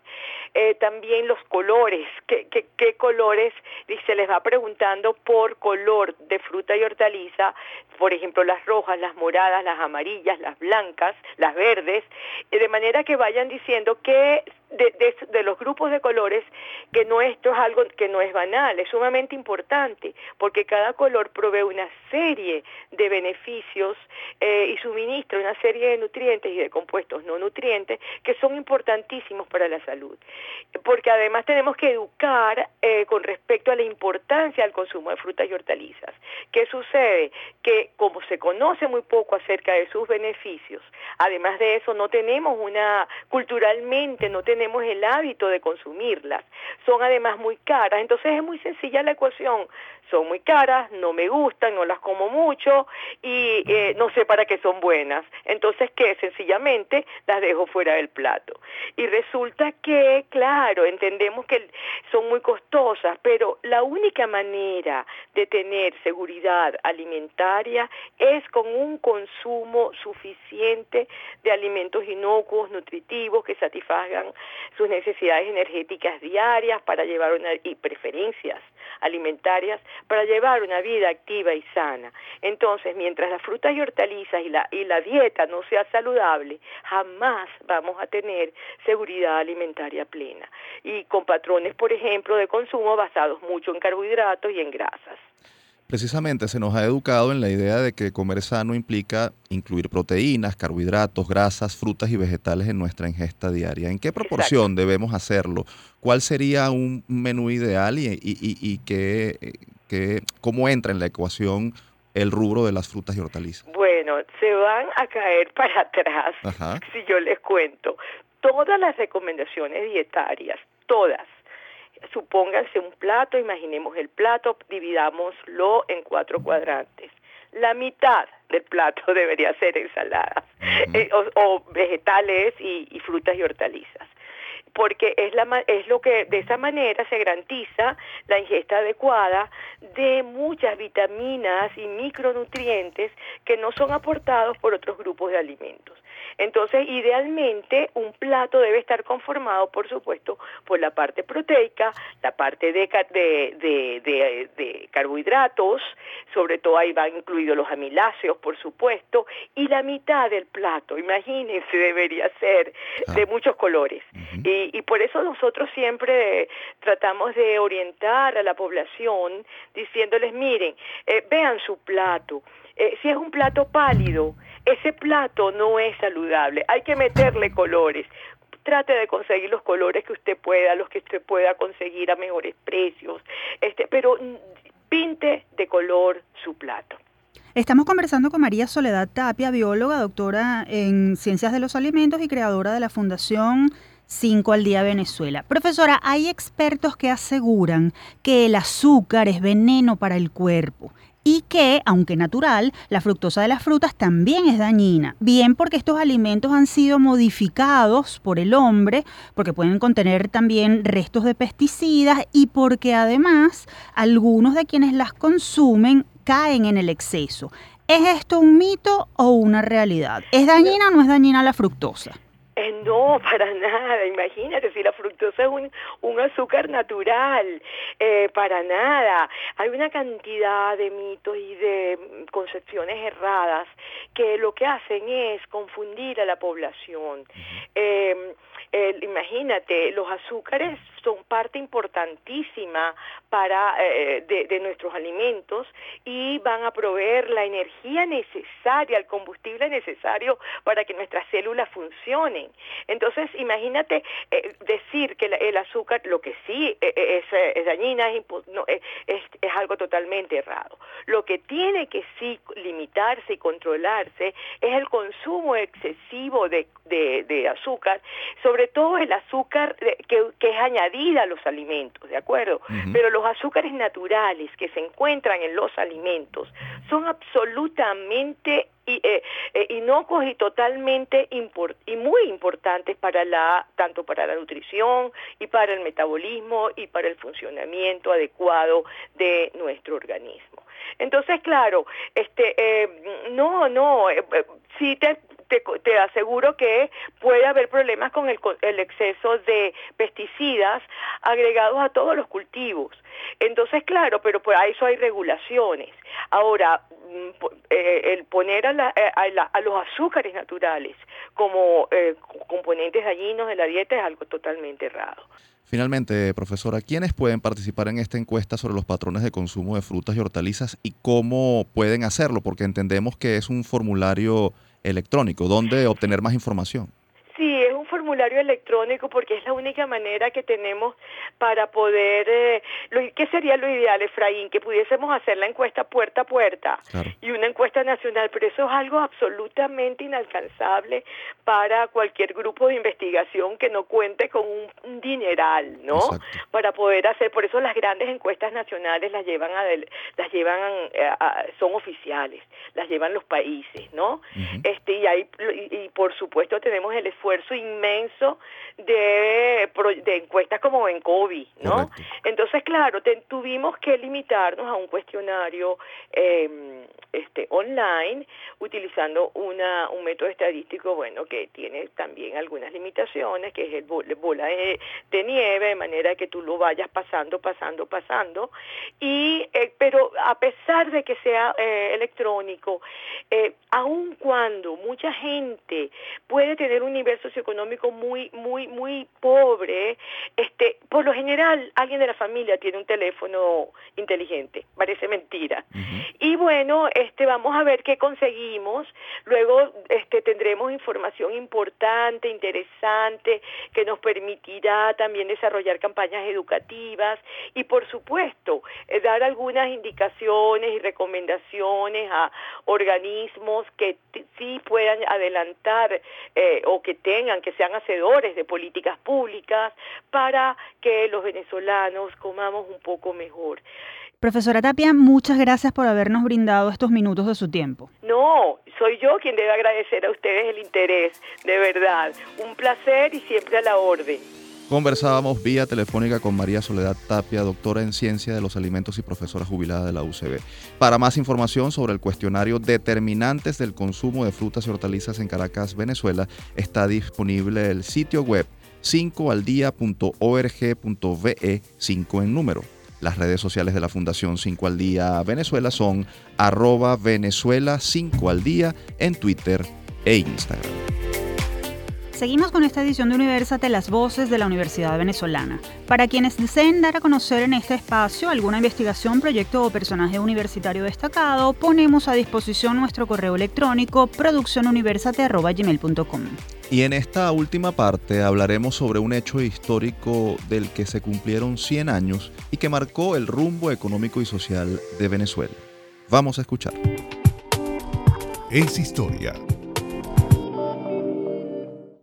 Eh, también los colores, qué, colores, y se les va preguntando por color de fruta y hortaliza, por ejemplo las rojas, las moradas, las amarillas, las blancas, las verdes, de manera que vayan diciendo qué de, los grupos de colores que no esto es algo que no es banal, es sumamente importante porque cada color provee una serie de beneficios eh, y suministra una serie de nutrientes y de compuestos no nutrientes que son importantísimos para la salud. Porque además tenemos que educar eh, con respecto a la importancia del consumo de frutas y hortalizas. ¿Qué sucede? Que como se conoce muy poco acerca de sus beneficios, además de eso no tenemos una, culturalmente no tenemos el hábito de consumirlas. Son además muy caras, entonces es muy sencilla la ecuación son muy caras, no me gustan, no las como mucho y eh, no sé para qué son buenas. Entonces, ¿qué? Sencillamente las dejo fuera del plato. Y resulta que, claro, entendemos que son muy costosas, pero la única manera de tener seguridad alimentaria es con un consumo suficiente de alimentos inocuos, nutritivos, que satisfagan sus necesidades energéticas diarias para llevar una y preferencias alimentarias para llevar una vida activa y sana. Entonces, mientras las frutas y hortalizas y la, y la dieta no sea saludable, jamás vamos a tener seguridad alimentaria plena. Y con patrones, por ejemplo, de consumo basados mucho en carbohidratos y en grasas. Precisamente se nos ha educado en la idea de que comer sano implica incluir proteínas, carbohidratos, grasas, frutas y vegetales en nuestra ingesta diaria. ¿En qué proporción debemos hacerlo? ¿Cuál sería un menú ideal y, y, qué, cómo entra en la ecuación el rubro de las frutas y hortalizas? Bueno, se van a caer (laughs) para atrás si yo les cuento. Todas las recomendaciones dietarias, todas, supónganse un plato, imaginemos el plato, dividámoslo en cuatro cuadrantes. La mitad del plato (laughs) debería ser ensaladas eh, o, vegetales y, frutas y hortalizas porque es, la, es lo que de esa manera se garantiza la ingesta adecuada de muchas vitaminas y micronutrientes que no son aportados por otros grupos de alimentos. Entonces, idealmente, un plato debe estar conformado, por supuesto, por la parte proteica, la parte de, de, carbohidratos, sobre todo ahí van incluidos los amiláceos, por supuesto, y la mitad del plato, imagínense, (laughs) debería ser de ah. muchos colores. y, y por eso nosotros siempre tratamos de orientar a la población diciéndoles, miren, eh, vean su plato. Eh, si es un plato pálido, ese plato no es saludable, hay que meterle colores. Trate de conseguir los colores que usted pueda, los que usted pueda conseguir a mejores precios, este, pero pinte de color su plato. Estamos conversando con María Soledad Tapia, bióloga, doctora en Ciencias de los Alimentos y creadora de la Fundación 5 al día Venezuela. Profesora, hay expertos que aseguran que el azúcar es veneno para el cuerpo y que, aunque natural, la fructosa de las frutas también es dañina. Bien porque estos alimentos han sido modificados por el hombre, porque pueden contener también restos de pesticidas y porque además algunos de quienes las consumen caen en el exceso. ¿Es esto un mito o una realidad? ¿Es dañina o no es dañina la fructosa? Eh, no, (laughs) para nada. Imagínate, si la fructosa es un, un azúcar natural, eh, para nada. Hay una cantidad de mitos y de concepciones erradas que lo que hacen es confundir a la población. eh, imagínate, los azúcares son parte importantísima para eh, de, nuestros alimentos y van a proveer la energía necesaria, el combustible necesario para que nuestras células funcionen. Entonces, imagínate eh, decir que el azúcar, lo que sí eh, es, dañina, es, es, es, algo totalmente errado. Lo que tiene que sí limitarse y controlarse es el consumo excesivo de, de, azúcar, sobre todo el azúcar que, que es añadido a los alimentos, ¿de acuerdo? Pero los azúcares naturales que se encuentran en los alimentos son absolutamente eh, eh, inocuos y totalmente y muy importantes para la tanto para la nutrición y para el metabolismo y para el funcionamiento adecuado de nuestro organismo. Entonces, claro, este, eh, no, no, si te te, aseguro que puede haber problemas con el, el exceso de pesticidas agregados a todos los cultivos. Entonces, claro, pero por eso hay regulaciones. Ahora, mm, eh, el poner a, a, los azúcares naturales como componentes dañinos de la dieta es algo totalmente errado. Finalmente, profesora, ¿quiénes pueden participar en esta encuesta sobre los patrones de consumo de frutas y hortalizas y cómo pueden hacerlo? Porque entendemos que es un formulario electrónico. ¿Dónde obtener más información? Porque es la única manera que tenemos para poder, eh, ¿qué sería lo ideal, Efraín? Que pudiésemos hacer la encuesta puerta a puerta y una encuesta nacional, pero eso es algo absolutamente inalcanzable para cualquier grupo de investigación que no cuente con un, dineral, ¿no? Para poder hacer, por eso las grandes encuestas nacionales las llevan a, las llevan eh, son oficiales, las llevan los países, ¿no? Este y hay y por supuesto tenemos el esfuerzo inmenso de, de encuestas como en COVID, ¿no? Entonces, claro, tuvimos que limitarnos a un cuestionario eh, este, online utilizando una, un método estadístico, bueno, que tiene también algunas limitaciones, que es el bola de, nieve, de manera que tú lo vayas pasando, pasando, pasando. Y, eh, pero a pesar de que sea eh, electrónico, eh, aun cuando mucha gente puede tener un nivel socioeconómico muy, muy, muy pobre, este, por lo general alguien de la familia tiene un teléfono inteligente, parece mentira. Y bueno, este, vamos a ver qué conseguimos. Luego este, tendremos información importante, interesante, que nos permitirá también desarrollar campañas educativas y, por supuesto, eh, dar algunas indicaciones y recomendaciones a organismos que sí puedan adelantar eh, o que tengan, que sean hacedores de políticas públicas para que los venezolanos comamos un poco mejor. Profesora Tapia, muchas gracias por habernos brindado estos minutos de su tiempo. No, soy yo quien debe agradecer a ustedes el interés, de verdad. Un placer y siempre a la orden. Conversábamos vía telefónica con María Soledad Tapia, doctora en Ciencia de los Alimentos y profesora jubilada de la UCB. Para más información sobre el cuestionario Determinantes del consumo de frutas y hortalizas en Caracas, Venezuela, está disponible el sitio web 5aldia.org.ve 5 en número. Las redes sociales de la Fundación 5 al Día Venezuela son arroba Venezuela 5 al Día en Twitter e Instagram. Seguimos con esta edición de Universate Las Voces de la Universidad Venezolana. Para quienes deseen dar a conocer en este espacio alguna investigación, proyecto o personaje universitario destacado, ponemos a disposición nuestro correo electrónico produccionuniversate.gmail.com. Y en esta última parte hablaremos sobre un hecho histórico del que se cumplieron 100 años y que marcó el rumbo económico y social de Venezuela. Vamos a escuchar. Es historia.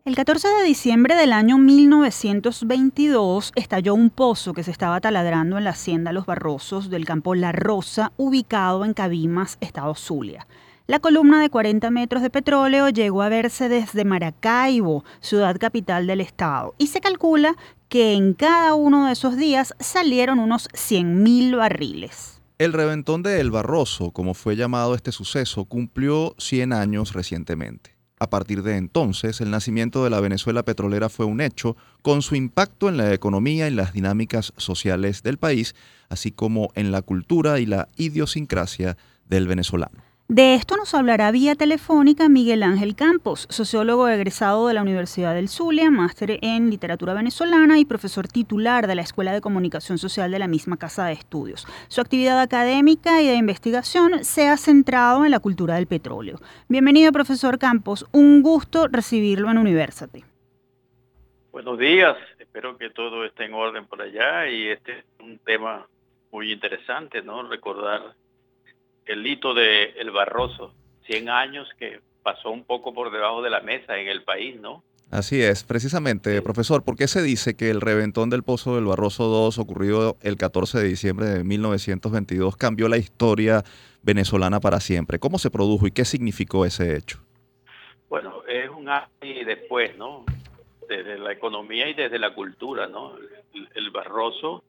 El 14 de diciembre del año 1922 estalló un pozo que se estaba taladrando en la hacienda Los Barrosos del campo La Rosa, ubicado en Cabimas, estado Zulia. La columna de 40 metros de petróleo llegó a verse desde Maracaibo, ciudad capital del estado, y se calcula que en cada uno de esos días salieron unos 100.000 barriles. El reventón de El Barroso, como fue llamado este suceso, cumplió 100 años recientemente. A partir de entonces, el nacimiento de la Venezuela petrolera fue un hecho, con su impacto en la economía y las dinámicas sociales del país, así como en la cultura y la idiosincrasia del venezolano. De esto nos hablará vía telefónica Miguel Ángel Campos, sociólogo egresado de la Universidad del Zulia, máster en literatura venezolana y profesor titular de la Escuela de Comunicación Social de la misma Casa de Estudios. Su actividad académica y de investigación se ha centrado en la cultura del petróleo. Bienvenido, profesor Campos. Un gusto recibirlo en Universate. Buenos días. Espero que todo esté en orden por allá y este es un tema muy interesante, ¿no? Recordar el hito de El Barroso, 100 años que pasó un poco por debajo de la mesa en el país, ¿no? Así es, precisamente, profesor, ¿por qué se dice que el reventón del Pozo del Barroso II, ocurrido el 14 de diciembre de 1922, cambió la historia venezolana para siempre? ¿Cómo se produjo y qué significó ese hecho? Bueno, es un antes y después, ¿no? Desde la economía y desde la cultura, ¿no? el Barroso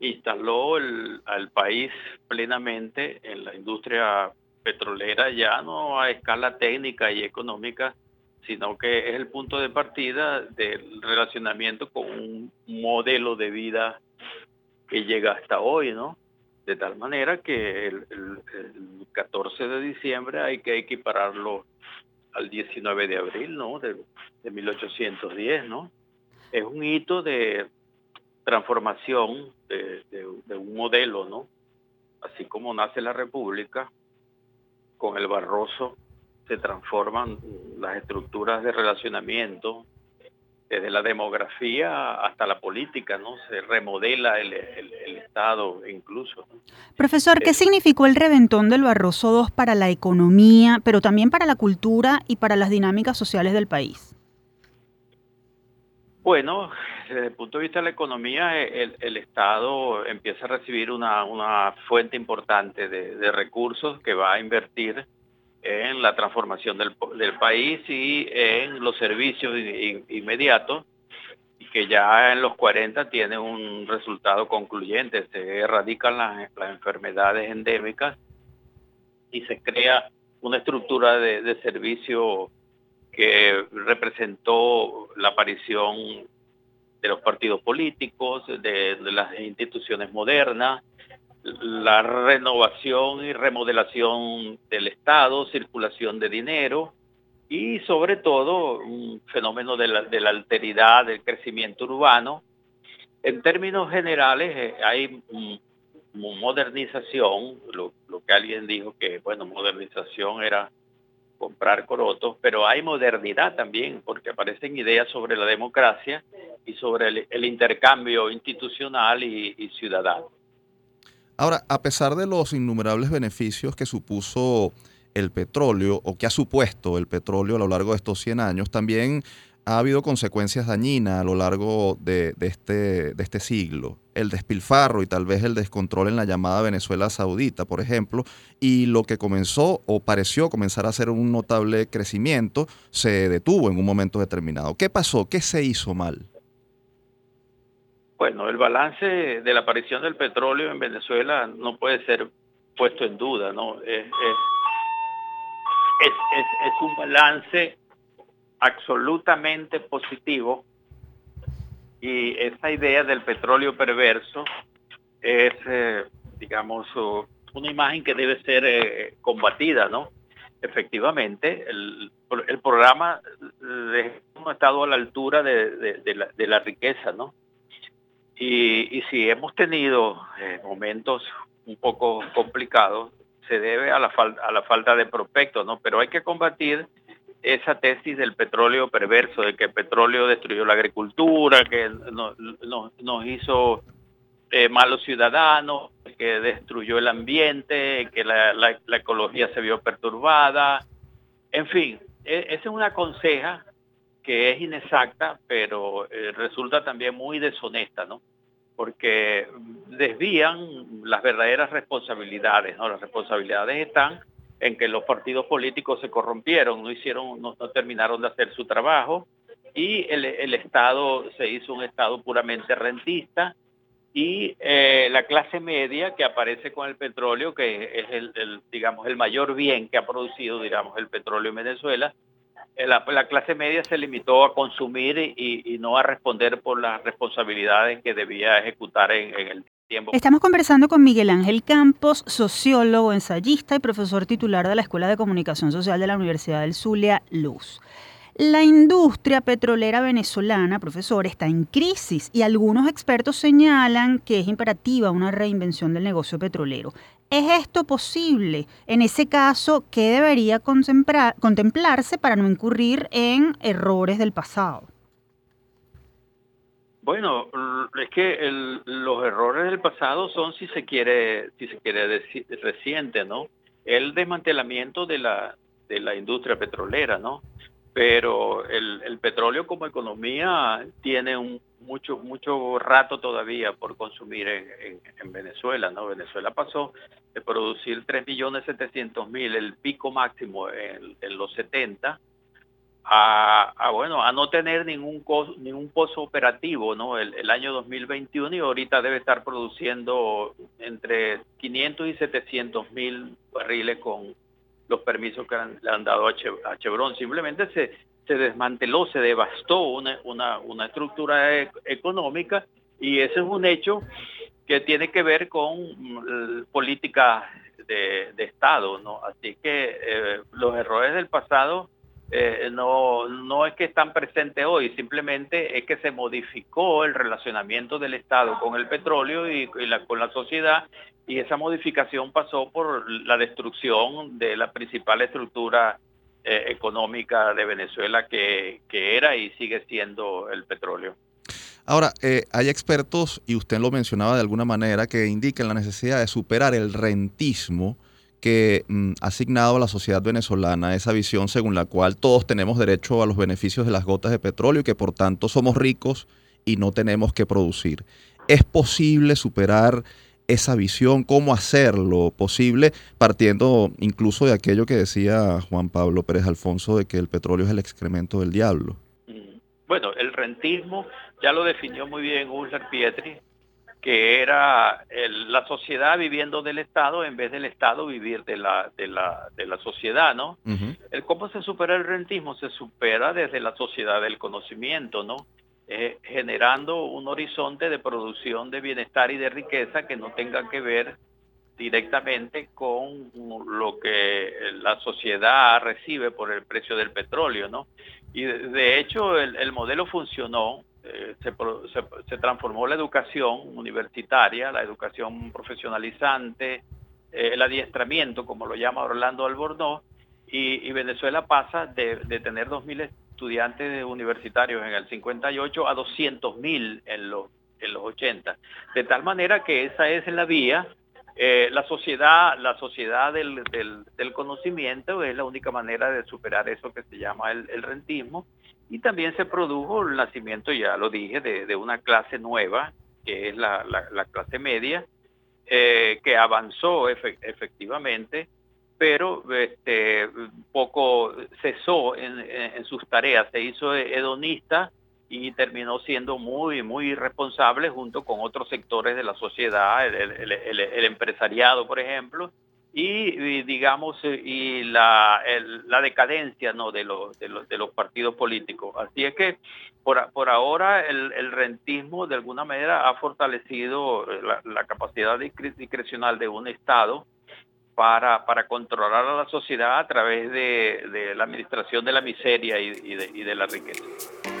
instaló al país plenamente en la industria petrolera, ya no a escala técnica y económica, sino que es el punto de partida del relacionamiento con un modelo de vida que llega hasta hoy, ¿no? de tal manera que el, 14 de diciembre hay que equipararlo al 19 de abril, ¿no? De, 1810, ¿no? Es un hito de transformación de, de, un modelo, ¿no? Así como nace la República, con el Barroso se transforman las estructuras de relacionamiento, desde la demografía hasta la política, ¿no? Se remodela el, Estado incluso. Profesor, ¿qué eh, significó el reventón del Barroso II para la economía, pero también para la cultura y para las dinámicas sociales del país? Bueno, desde el punto de vista de la economía, el, Estado empieza a recibir una, fuente importante de recursos que va a invertir en la transformación del, país y en los servicios inmediatos y que ya en los 40 tiene un resultado concluyente, se erradican las, enfermedades endémicas y se crea una estructura de, servicio que representó la aparición de los partidos políticos, de las instituciones modernas, la renovación y remodelación del Estado, circulación de dinero y sobre todo un fenómeno de la, alteridad, del crecimiento urbano. En términos generales eh, hay modernización, lo, lo, que alguien dijo que, bueno, modernización era comprar corotos, pero hay modernidad también, porque aparecen ideas sobre la democracia y sobre el, intercambio institucional y ciudadano. Ahora, a pesar de los innumerables beneficios que supuso el petróleo o que ha supuesto el petróleo a lo largo de estos 100 años, también ha habido consecuencias dañinas a lo largo de, este, de este siglo. El despilfarro y tal vez el descontrol en la llamada Venezuela Saudita, por ejemplo, y lo que comenzó o pareció comenzar a ser un notable crecimiento, se detuvo en un momento determinado. ¿Qué pasó? ¿Qué se hizo mal? Bueno, el balance de la aparición del petróleo en Venezuela no puede ser puesto en duda, ¿no? Es, un balance absolutamente positivo y esa idea del petróleo perverso es, eh, digamos, una imagen que debe ser eh, combatida, ¿no? Efectivamente, el, programa no ha estado a la altura de, la, de la riqueza, ¿no? Y, si hemos tenido eh, momentos un poco complicados, se debe a la, a la falta de prospectos, ¿no? Pero hay que combatir esa tesis del petróleo perverso, de que el petróleo destruyó la agricultura, que nos hizo eh, malos ciudadanos, que destruyó el ambiente, que la, la, ecología se vio perturbada. En fin, e, esa es una conseja que es inexacta, pero eh, resulta también muy deshonesta, ¿no? Porque desvían las verdaderas responsabilidades, ¿no? Las responsabilidades están en que los partidos políticos se corrompieron, no hicieron, no, terminaron de hacer su trabajo y el, Estado se hizo un Estado puramente rentista y eh, la clase media que aparece con el petróleo, que es el, el, digamos, el mayor bien que ha producido, digamos, el petróleo en Venezuela, eh, la, clase media se limitó a consumir y, no a responder por las responsabilidades que debía ejecutar en, el Estamos conversando con Miguel Ángel Campos, sociólogo, ensayista y profesor titular de la Escuela de Comunicación Social de la Universidad del Zulia, Luz. La industria petrolera venezolana, profesor, está en crisis y algunos expertos señalan que es imperativa una reinvención del negocio petrolero. ¿Es esto posible? En ese caso, ¿qué debería contemplarse para no incurrir en errores del pasado? Bueno, es que los errores del pasado son, si se quiere, si se quiere decir, reciente, ¿no? El desmantelamiento de la de la industria petrolera, ¿no? Pero el, el petróleo como economía tiene un, mucho mucho rato todavía por consumir en, en, Venezuela. ¿no? Venezuela pasó de producir 3.700.000, el pico máximo en, los 70, a, bueno, a no tener ningún ningún pozo operativo ¿no? El, año 2021 y ahorita debe estar produciendo entre 500 y 700 mil barriles con los permisos que le han dado a Chevron. Simplemente se, se desmanteló, se devastó una, una, una estructura e, económica y ese es un hecho que tiene que ver con mm, política de, Estado, ¿no? Así que eh, los errores del pasado eh, no, no es que están presentes hoy, simplemente es que se modificó el relacionamiento del Estado con el petróleo y, con la sociedad y esa modificación pasó por la destrucción de la principal estructura eh, económica de Venezuela que, que era y sigue siendo el petróleo. Ahora, eh, hay expertos, y usted lo mencionaba de alguna manera, que indican la necesidad de superar el rentismo que mm, ha asignado a la sociedad venezolana, esa visión según la cual todos tenemos derecho a los beneficios de las gotas de petróleo y que por tanto somos ricos y no tenemos que producir. ¿Es posible superar esa visión? ¿Cómo hacerlo posible? Partiendo incluso de aquello que decía Juan Pablo Pérez Alfonso de que el petróleo es el excremento del diablo. Bueno, el rentismo ya lo definió muy bien Ursula Pietri, que era la sociedad viviendo del Estado en vez del Estado vivir de la, de la, de la sociedad, ¿no? el, ¿Cómo se supera el rentismo? Se supera desde la sociedad del conocimiento, ¿no? Eh, generando un horizonte de producción de bienestar y de riqueza que no tenga que ver directamente con lo que la sociedad recibe por el precio del petróleo, ¿no? Y de, hecho el, el modelo funcionó se, transformó la educación universitaria, la educación profesionalizante, eh, el adiestramiento, como lo llama Orlando Albornoz, y, Venezuela pasa de, tener 2.000 estudiantes universitarios en el 58 a 200.000 en los, en los 80. De tal manera que esa es la vía eh, la sociedad, la sociedad del, del, conocimiento es la única manera de superar eso que se llama el rentismo y también se produjo el nacimiento, ya lo dije, de, una clase nueva, que es la, clase media, eh, que avanzó efectivamente, pero este, poco cesó en, sus tareas, se hizo hedonista y terminó siendo muy, muy irresponsable junto con otros sectores de la sociedad, el empresariado, por ejemplo, y, digamos eh, y la, la decadencia no de los, de los, de los partidos políticos. Así es que por, por ahora el, el, rentismo de alguna manera ha fortalecido la, la capacidad discrecional de un estado para, para controlar a la sociedad a través de, de la administración de la miseria y, y, de, y de la riqueza.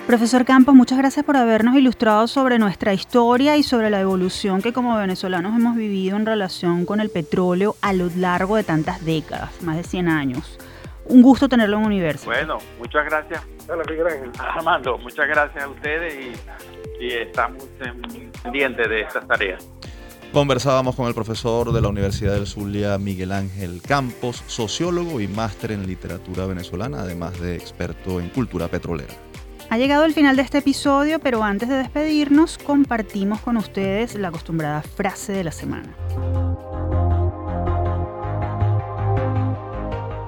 Profesor Campos, muchas gracias por habernos ilustrado sobre nuestra historia y sobre la evolución que como venezolanos hemos vivido en relación con el petróleo a lo largo de tantas décadas, más de 100 años. Un gusto tenerlo en Universo. Bueno, muchas gracias. Armando, muchas gracias a ustedes y, y estamos pendientes de estas tareas. Conversábamos con el profesor de la Universidad del Zulia, Miguel Ángel Campos, sociólogo y máster en literatura venezolana, además de experto en cultura petrolera. Ha llegado el final de este episodio, pero antes de despedirnos, compartimos con ustedes la acostumbrada frase de la semana.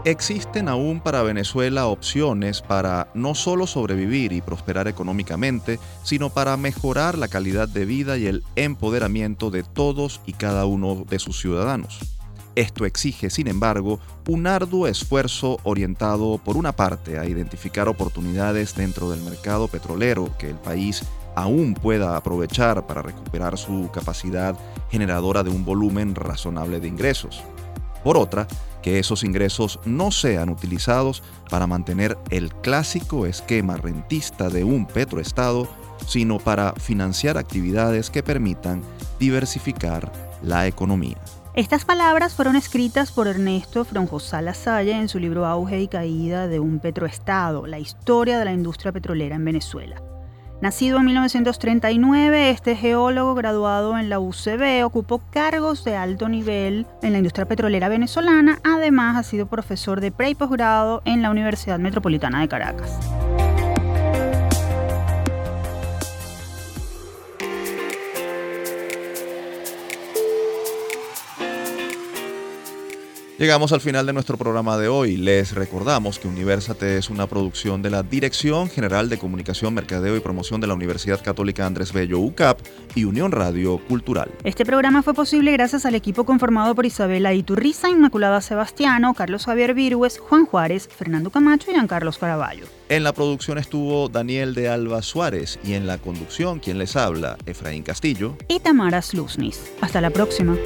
Existen aún para Venezuela opciones para no solo sobrevivir y prosperar económicamente, sino para mejorar la calidad de vida y el empoderamiento de todos y cada uno de sus ciudadanos. Esto exige, sin embargo, un arduo esfuerzo orientado, por una parte, a identificar oportunidades dentro del mercado petrolero que el país aún pueda aprovechar para recuperar su capacidad generadora de un volumen razonable de ingresos. Por otra, que esos ingresos no sean utilizados para mantener el clásico esquema rentista de un petroestado, sino para financiar actividades que permitan diversificar la economía. Estas palabras fueron escritas por Ernesto Fronjosala Salle en su libro Auge y Caída de un Petroestado, la historia de la industria petrolera en Venezuela. Nacido en 1939, este geólogo graduado en la UCB ocupó cargos de alto nivel en la industria petrolera venezolana, además ha sido profesor de pre y en la Universidad Metropolitana de Caracas. Llegamos al final de nuestro programa de hoy. Les recordamos que Universate es una producción de la Dirección General de Comunicación, Mercadeo y Promoción de la Universidad Católica Andrés Bello UCAP y Unión Radio Cultural. Este programa fue posible gracias al equipo conformado por Isabela Iturriza, Inmaculada Sebastiano, Carlos Javier Virgües, Juan Juárez, Fernando Camacho y Giancarlos Caraballo. En la producción estuvo Daniel de Alba Suárez y en la conducción quien les habla, Efraín Castillo y Tamara Sluznis. Hasta la próxima.